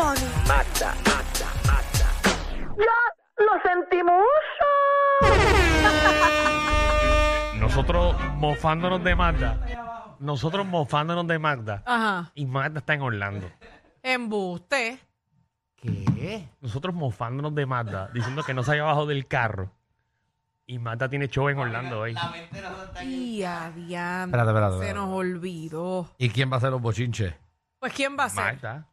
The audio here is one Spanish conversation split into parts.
Bunny. Magda, Magda, Magda. ¡Ya lo sentimos! Nosotros mofándonos de Magda. Nosotros mofándonos de Magda. Ajá. Y Magda está en Orlando. Embuste. ¿Qué? Nosotros mofándonos de Magda, diciendo que no se haya bajado del carro. Y Magda tiene show en Orlando hoy. Y adiante. Espérate, espérate, Se espérate. nos olvidó. ¿Y quién va a hacer los bochinches? Pues, ¿quién va a ser? Magda.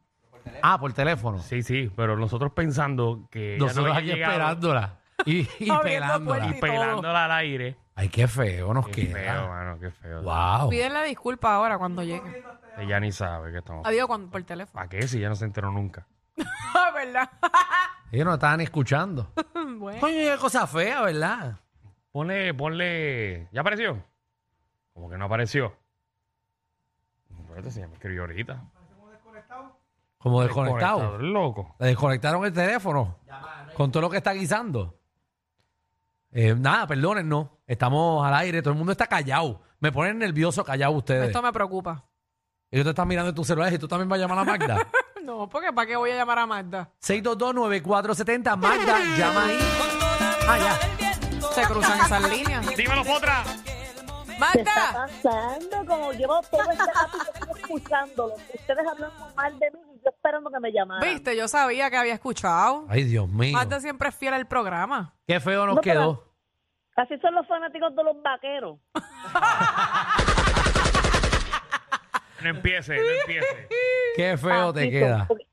Ah, por teléfono. Sí, sí, pero nosotros pensando que ella no Nosotros había aquí llegado esperándola. Y, y Abriendo pelándola. y puertas. pelándola al aire. Ay, qué feo nos Qué queda. feo, mano, qué feo. Wow. Pídenle disculpas ahora cuando llegue. Ella ni sabe que estamos. Adiós cuando, por teléfono. ¿Para qué? Si ella no se enteró nunca. Ah, ¿Verdad? Ellos no estaban escuchando. bueno. Coño, qué cosa fea, ¿verdad? Ponle, ponle. ¿Ya apareció? Como que no apareció. Espérate, se me escribió ahorita. Como desconectado. Desconectado, loco. Le desconectaron el teléfono. Con todo lo que está guisando. Eh, nada, perdónennos. Estamos al aire. Todo el mundo está callado. Me ponen nervioso callado ustedes. Esto me preocupa. Ellos te están mirando en tu celular y tú también vas a llamar a Magda. No, porque ¿para qué voy a llamar a Magda? 622-9470. Magda, llama ahí. Ah, ya. Se cruzan esas líneas. ¡Dímelo, Potra! ¿Qué está ¡Magda! pasando? Como llevo todo este rato escuchándolo, ustedes hablando mal de mí y yo esperando que me llamaran. Viste, yo sabía que había escuchado. Ay, Dios mío. Magda siempre es fiel al programa. Qué feo nos No, pero- quedó. Así son los fanáticos de los vaqueros. No empiece, no empiece. Qué feo te Así queda. son, porque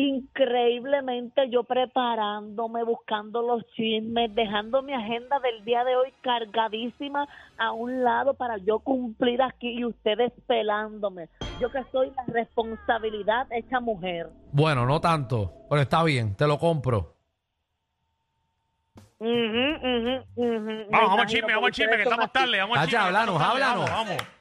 Increíblemente yo preparándome, buscando los chismes, dejando mi agenda del día de hoy cargadísima a un lado para yo cumplir aquí y ustedes pelándome. Yo que soy la responsabilidad hecha mujer. Bueno, no tanto. Pero está bien, te lo compro. Ujú, ujú, ujú. Me Vamos, vamos chisme, vamos chisme, que estamos tarde. Vamos Tacha, chisme. háblanos, estamos tarde, háblanos. Vamos, vamos.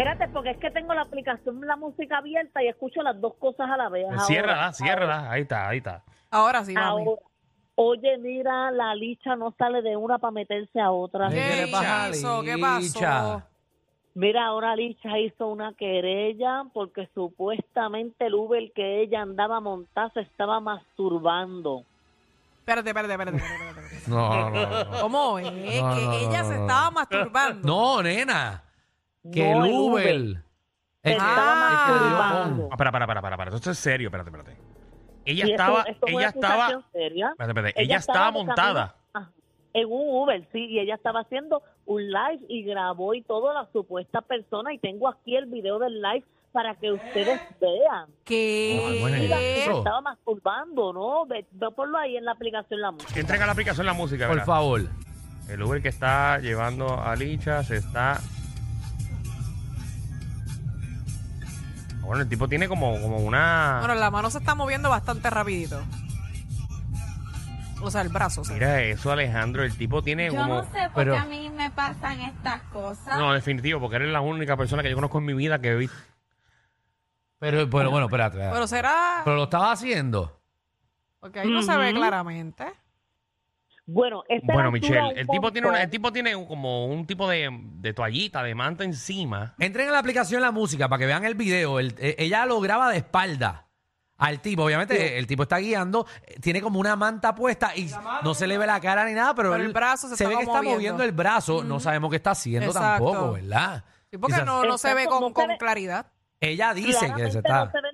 Espérate, porque es que tengo la aplicación la música abierta y escucho las dos cosas a la vez. Ciérrala, ciérrala. Ahí está, ahí está. Ahora sí, mami. Ahora. Oye, mira, la licha no sale de una para meterse a otra. ¿Qué ¿Qué hizo? ¿Qué Licha? pasó? Mira, ahora Licha hizo una querella porque supuestamente el Uber que ella andaba montada se estaba masturbando. Espérate, espérate, espérate. espérate, espérate, espérate. No, no, no. no. ¿Cómo es? No, que no, no, ella no, se no. estaba masturbando. No, nena. Que No, el el Uber. Se estaba Ah. masturbando. Ah, para, para, para, para, para. Esto es serio, espérate, espérate. Ella Y esto- estaba, esto es una ella estaba, acusación seria. espérate, espérate. Ella estaba de montada. camino- ajá, en un Uber, sí, y ella estaba haciendo un live y grabó y todo la supuesta persona y tengo aquí el video del live para que ustedes vean. Ay, bueno, ¿Qué? Mira, que se Eso. estaba masturbando, ¿no? Ve, ve ponlo ahí en la aplicación la música. Entrega la aplicación la música, Por favor. El Uber que está llevando a Licha se está. Bueno, el tipo tiene como, como una. Bueno, la mano se está moviendo bastante rapidito. O sea, el brazo. o sea. Mira eso, Alejandro. El tipo tiene Yo como. no sé por pero- qué a mí me pasan estas cosas. No, definitivo, porque eres la única persona que yo conozco en mi vida que vi. Pero, pero bueno, espérate. espérate. Pero será. Pero lo estaba haciendo. Porque ahí no se ve claramente. Bueno, esta Bueno, Michelle, el tipo tiene una, el tipo tiene un- como un tipo de, de toallita, de manta encima. Entren en la aplicación la música para que vean el video. El- eh, ella lo graba de espalda al tipo. Obviamente, el tipo está guiando, eh, tiene como una manta puesta y no se le ve la cara ni nada, pero, Pero el él- brazo se ve que está moviendo. moviendo el brazo. No sabemos qué está haciendo Exacto. tampoco, ¿verdad? Sí, porque Quizás- no, no se ve Exacto, con, no se con ve. claridad. Ella dice que Claramente se está. no se ve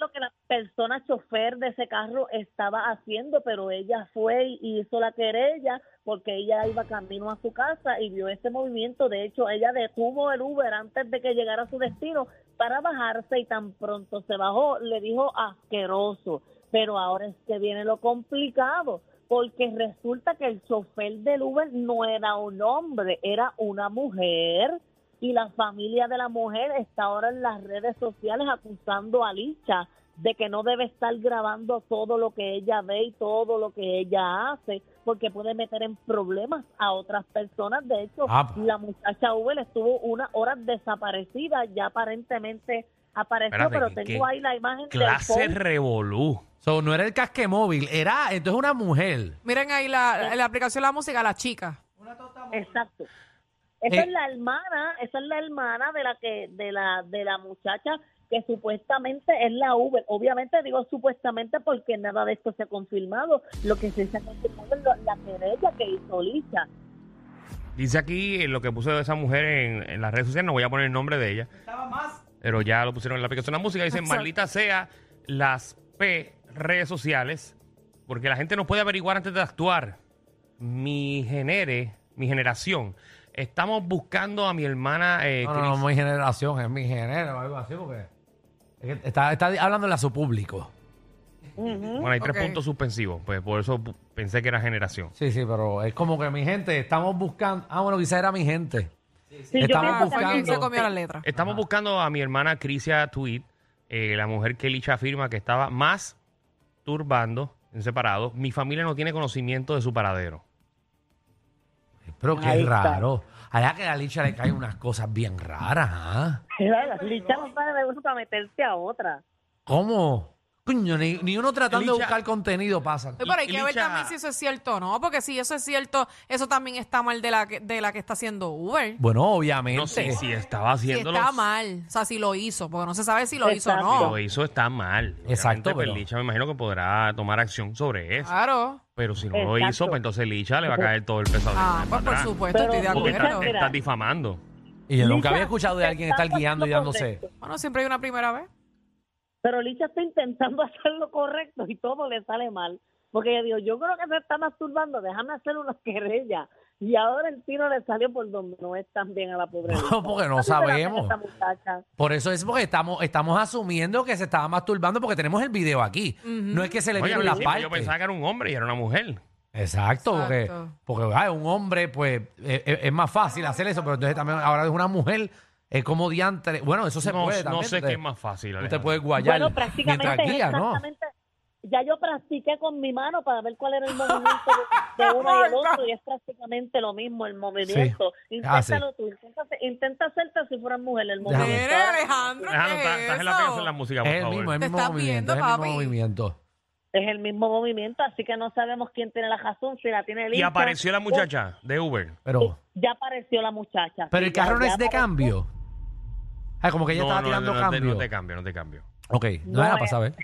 persona chofer de ese carro estaba haciendo, pero ella fue y hizo la querella porque ella iba camino a su casa y vio ese movimiento. De hecho, ella detuvo el Uber antes de que llegara a su destino para bajarse y tan pronto se bajó, le dijo asqueroso. Pero ahora es que viene lo complicado, porque resulta que el chofer del Uber no era un hombre, era una mujer y la familia de la mujer está ahora en las redes sociales acusando a Licha de que no debe estar grabando todo lo que ella ve y todo lo que ella hace, porque puede meter en problemas a otras personas. De hecho, Ah, pues. la muchacha Uber estuvo unas horas desaparecida, ya aparentemente apareció, Espérate, pero ¿qué- tengo ahí la imagen Clase del revolú. So, no era el casque móvil, era entonces una mujer. Miren ahí la, la aplicación de la música, la chica. Exacto. Esa Eh. es la hermana, esa es la hermana de la que de la de la muchacha que supuestamente es la Uber. Obviamente digo supuestamente porque nada de esto se ha confirmado. Lo que sí se ha confirmado es la querella que hizo Licha. Dice aquí eh, lo que puso esa mujer en, en las redes sociales, no voy a poner el nombre de ella. Pero ya lo pusieron en la aplicación de la música. Dicen, Exacto. maldita sea las P redes sociales, porque la gente no puede averiguar antes de actuar. Mi genere, mi generación. Estamos buscando a mi hermana eh, No, no, no, mi generación, es mi género o algo así, porque está, está hablándole a su público. Bueno, hay tres puntos suspensivos. Pues por eso pensé que era generación. Sí, sí, pero es como que mi gente, estamos buscando. Ah, bueno, quizá era mi gente. Sí, Estamos buscando. se comió la letra. Estamos buscando a mi hermana Crisia Tweet, eh, la mujer que Licha afirma que estaba más turbando en separado. Mi familia no tiene conocimiento de su paradero. Pero qué Ahí está. raro. Allá que a la licha le caen unas cosas bien raras, ¿ah? Mira, Licha no sabe de uso para meterte a otra. ¿Cómo? Coño, ni, ni uno tratando de buscar contenido pasa. Pero hay que ver Licha- también si eso es cierto o no, porque si eso es cierto, eso también está mal de la que, de la que está haciendo Uber. Bueno, obviamente. No sé si estaba Si haciéndolo. está mal, o sea, si lo hizo, porque no se sabe si lo hizo o Exacto. Si no. lo hizo está mal. Exacto, Obviamente, pues, pero- Licha me imagino que podrá tomar acción sobre eso. Claro. Pero si no lo hizo, pues entonces Licha le va a caer todo el peso. Ah, pues por atrás. supuesto, Pero- estoy de Porque acuerdo. estás Mira. estás difamando. Y yo nunca había escuchado de alguien estar está guiando y haciendo dándose. Bueno, siempre hay una primera vez. Pero Licha está intentando hacer lo correcto y todo le sale mal. Porque ella dijo, yo creo que se está masturbando, déjame hacer una querella. Y ahora el tiro le salió por donde no es tan bien a la pobre. No, porque no ¿Qué se la hace sabemos. Por eso es porque estamos, estamos asumiendo que se estaba masturbando porque tenemos el video aquí. No es que se le vieron las partes. yo pensaba que era un hombre y era una mujer. Exacto, porque, Exacto. porque ah, un hombre, pues, eh, eh, es más fácil hacer eso, pero entonces también ahora es una mujer, es como diantre. Bueno, eso se no, puede no también. sé usted- qué es más fácil. Usted puede guayar Bueno, prácticamente mientras guía, ¿no? Ya yo practiqué con mi mano para ver cuál era el movimiento de, de uno y el otro y es prácticamente lo mismo el movimiento. Ah, sí. Inténtalo tú, intenta, intenta hacerte si fueras mujer el movimiento. Mire, Alejandro, Alejandro, ¿qué estás es en la eso? aplicación de la música, por Es el favor. mismo, el movimiento, viendo, es el mismo movimiento. Es el mismo movimiento, así que no sabemos quién tiene la razón, si la tiene el Y apareció la muchacha de Uber. Pero, Ya apareció la muchacha. pero Sí, el carro ya- no es de apareció. cambio. Ah, como que ella No, estaba no, tirando no, no te- cambio. No te cambio, no te cambio. Ok, no, No era es- para saber.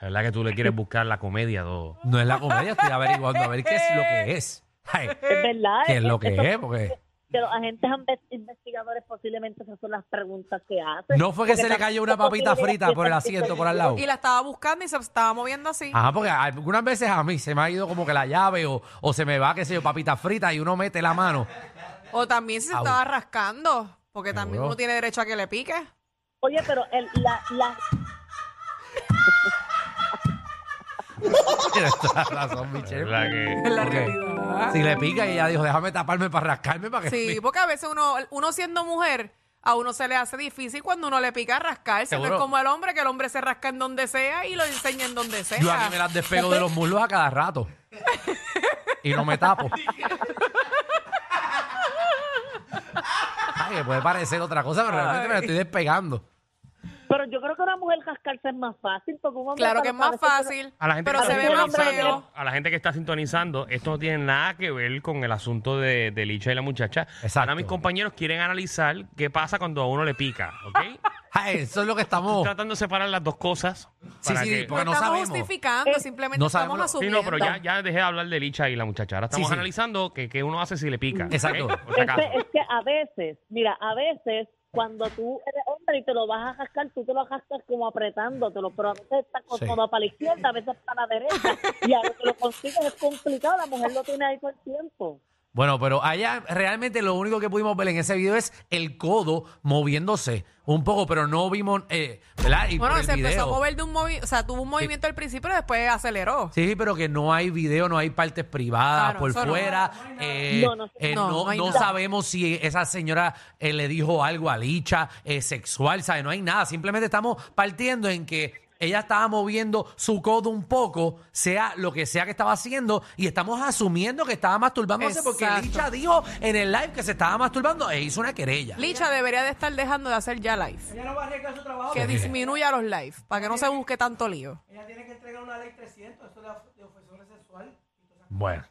La verdad que tú le quieres buscar la comedia a todo. No es la comedia, estoy averiguando a ver qué es lo que es. Ay, Es verdad. ¿Qué es lo que eso- es? Porque Que los agentes inve- investigadores posiblemente esas son las preguntas que hacen. no fue que Porque se le cayó una tampoco papita frita que por el asiento por al lado. Y la estaba buscando y se estaba moviendo así. Ajá, porque algunas veces a mí se me ha ido como que la llave o, o se me va, qué sé yo, papita frita y uno mete la mano. O también si se Au. estaba rascando, porque también uno tiene derecho a que le pique. Oye, pero el, la, la, Tienes toda la razón, Michelle. ¿Verdad que- Es la realidad. Si le pica y ella dijo, déjame taparme para rascarme para que... Sí, porque a veces uno, uno siendo mujer, a uno se le hace difícil cuando uno le pica rascarse. No es como el hombre, que el hombre se rasca en donde sea y lo enseña en donde sea. Yo aquí me las despego de los muslos a cada rato. y no me tapo. Ay, que puede parecer otra cosa, pero realmente me la estoy despegando. pero yo creo que una mujer cascarse es más fácil. Porque un hombre Claro que es más fácil, A la gente pero que se está ve más sintonizando- feo. A la gente que está sintonizando, esto no tiene nada que ver con el asunto de, de Licha y la muchacha. Exacto. Ahora mis compañeros quieren analizar qué pasa cuando a uno le pica, ¿ok? Ay, eso es lo que estamos... Tratando de separar las dos cosas. Sí, sí, que- No porque no estamos sabemos. justificando, Eh, simplemente no estamos sabemos lo- Sí, asumiendo. no, pero ya, ya dejé de hablar de Licha y la muchacha. Ahora estamos Sí, sí. analizando qué qué uno hace si le pica. Exacto. Que, es que a veces, mira, a veces cuando tú y te lo vas a jascar, tú te lo jascas como apretándotelo, pero a veces está Sí. como para la izquierda, a veces para la derecha, y a lo que lo consigues es complicado, la mujer lo tiene ahí todo el tiempo. Bueno, pero allá realmente lo único que pudimos ver en ese video es el codo moviéndose un poco, pero no vimos, eh, ¿verdad? Y Bueno, por el se empezó a mover de un movimiento, o sea, tuvo un movimiento al principio y después aceleró. Sí, pero que no hay video, no hay partes privadas Claro, por no. fuera. eh, No, no, eh, no, no, no hay no nada. sabemos si esa señora eh, le dijo algo a Licha eh, sexual, ¿sabes? No hay nada. Simplemente estamos partiendo en que ella estaba moviendo su codo un poco, sea lo que sea que estaba haciendo, y estamos asumiendo que estaba masturbándose porque Exacto. Licha dijo en el live que se estaba masturbando e hizo una querella. Licha debería de estar dejando de hacer ya live. Ella no va a arriesgar su trabajo. Que disminuya los live, para que no se busque tanto lío. Ella tiene que entregar una ley 300, eso de, of- de ofensores sexual. Bueno.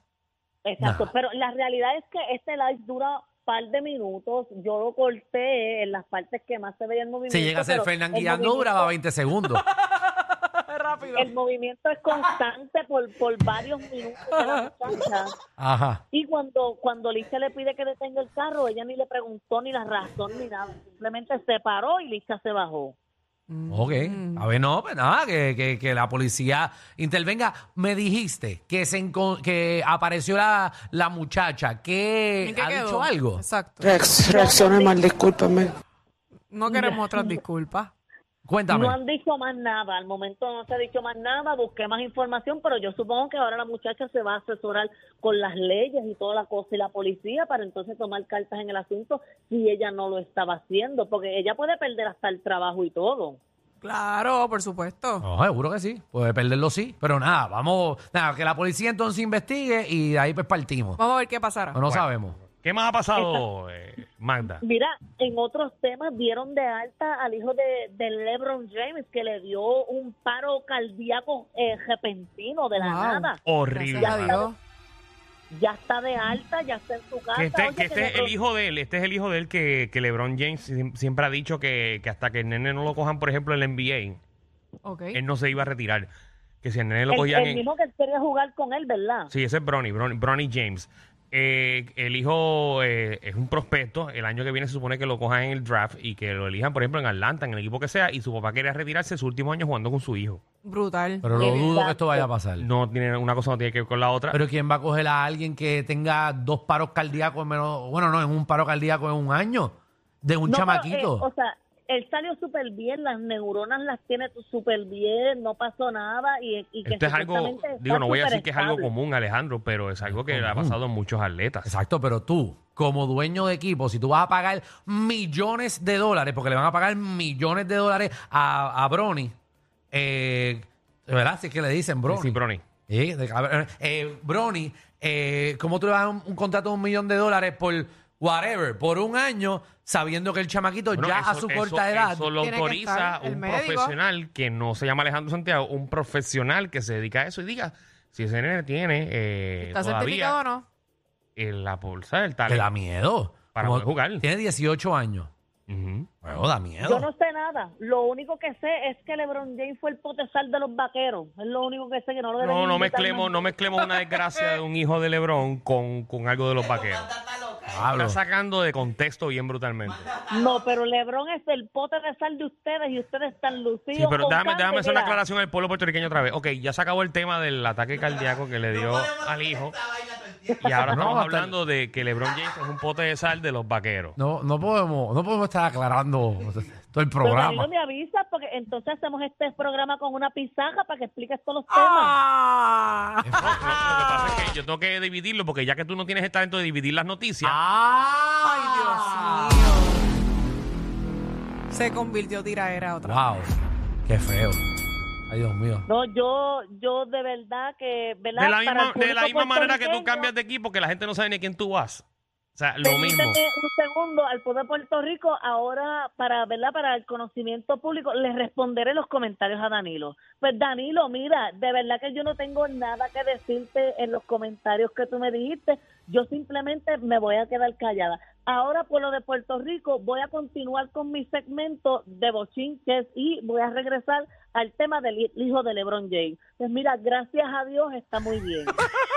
Exacto, Nah. pero la realidad es que este live dura par de minutos. Yo lo corté en las partes que más se veía el movimiento. Si llega a ser Fernán el guiando, movimiento- duraba 20 segundos. Rápido. El movimiento es constante por, por varios minutos de la muchacha. Ajá. Y cuando, cuando Licha le pide que detenga el carro, ella ni le preguntó ni la razón ni nada. Simplemente se paró y Licha se bajó. Ok. A ver, no, pues nada, que, que, que la policía intervenga. Me dijiste que se que apareció la, la muchacha. que ¿En qué ¿Ha quedó? dicho algo? Exacto. Reacc- reaccione mal, discúlpame. No queremos otras disculpas. Cuéntame. No han dicho más nada, al momento no se ha dicho más nada, busqué más información, pero yo supongo que ahora la muchacha se va a asesorar con las leyes y toda la cosa y la policía para entonces tomar cartas en el asunto si ella no lo estaba haciendo, porque ella puede perder hasta el trabajo y todo. Claro, por supuesto. No, seguro que sí. Puede perderlo, sí. Pero nada, vamos. Nada, que la policía entonces investigue y de ahí pues partimos. Vamos a ver qué pasará. No, no sabemos. ¿Qué más ha pasado, eh, Magda? Mira, en otros temas dieron de alta al hijo de, de LeBron James que le dio un paro cardíaco eh, repentino de la Wow. nada. Gracias Horrible. Dios. Ya está de alta, ya está en su casa. Que este, Oye, que este es LeBron- el hijo de él, este es el hijo de él que, que LeBron James siem- siempre ha dicho que, que hasta que el nene no lo cojan, por ejemplo, en el NBA, Ok. él no se iba a retirar. Que si el nene lo el, cogían el en... mismo que quería jugar con él, ¿verdad? Sí, ese es Bronny, Bronny, Bronny James. Eh, el hijo eh, es un prospecto. El año que viene se supone que lo cojan en el draft y que lo elijan, por ejemplo, en Atlanta, en el equipo que sea. Y su papá quería retirarse su último año jugando con su hijo. Brutal. Pero lo dudo que esto vaya a pasar. No tiene una cosa no tiene que ver con la otra. Pero ¿quién va a coger a alguien que tenga dos paros cardíacos en menos. Bueno, no, en un paro cardíaco en un año? De un No, pero, chamaquito. eh, o sea, él salió súper bien, las neuronas las tiene súper bien, no pasó nada y, y que Esto es algo, digo, no voy a decir que es algo común, Alejandro, pero es algo que le ha pasado a muchos atletas. Exacto, pero tú, como dueño de equipo, si tú vas a pagar millones de dólares, porque le van a pagar millones de dólares a, a Bronny, eh, ¿verdad? Si es que le dicen Bronny. Sí. Sí, cabrón. Eh, eh, ¿cómo tú le vas a dar un, un contrato de un millón de dólares por whatever, por un año, sabiendo que el chamaquito Bueno, ya a eso- su eso- corta edad... Eso lo Tiene que autoriza estar el un médico. profesional que no se llama Alejandro Santiago, un profesional que se dedica a eso y diga si ese nene tiene eh, ¿Está certificado todavía o no? en la bolsa del Te talento. da miedo. Para Como- poder jugar. Tiene 18 años. Ujú. Bueno, da miedo. Yo no sé nada, lo único que sé es que LeBron James fue el potesal de los vaqueros, es lo único que sé que no lo deben No, no invitar mezclemos, más. no mezclemos una desgracia de un hijo de Lebron con, con algo de los vaqueros. Pablo. Está sacando de contexto bien brutalmente. No, pero LeBron es el pote de sal de ustedes y ustedes están lucidos Sí, pero con déjame, déjame hacer una aclaración al pueblo puertorriqueño otra vez. Ok, ya se acabó el tema del ataque cardíaco que le dio al hijo. Y ahora No, estamos hablando de que LeBron James es un pote de sal de los vaqueros. No, no podemos, no podemos estar aclarando todo el Pero programa. Danilo me avisa porque entonces hacemos este programa con una pizarra para que expliques todos los temas. ¡Ah! Lo, lo que pasa es que yo tengo que dividirlo porque ya que tú no tienes el talento de dividir las noticias, ¡Ay, Dios mío. Se convirtió tiraera otra vez. ¡Wow! ¡Qué feo! ¡Ay, Dios mío! No, yo, yo de verdad que, ¿verdad? de la misma, el de la público misma manera que tú cambias de equipo, que la gente no sabe ni a quién tú vas. O sea, lo mismo. Un segundo al pueblo de Puerto Rico. Ahora, para verdad, para el conocimiento público, les responderé los comentarios a Danilo. Pues Danilo, mira, de verdad que yo no tengo nada que decirte en los comentarios que tú me dijiste. Yo simplemente me voy a quedar callada. Ahora, pueblo de Puerto Rico, voy a continuar con mi segmento de bochinches y voy a regresar al tema del hi- hijo de LeBron James. Pues mira, gracias a Dios está muy bien.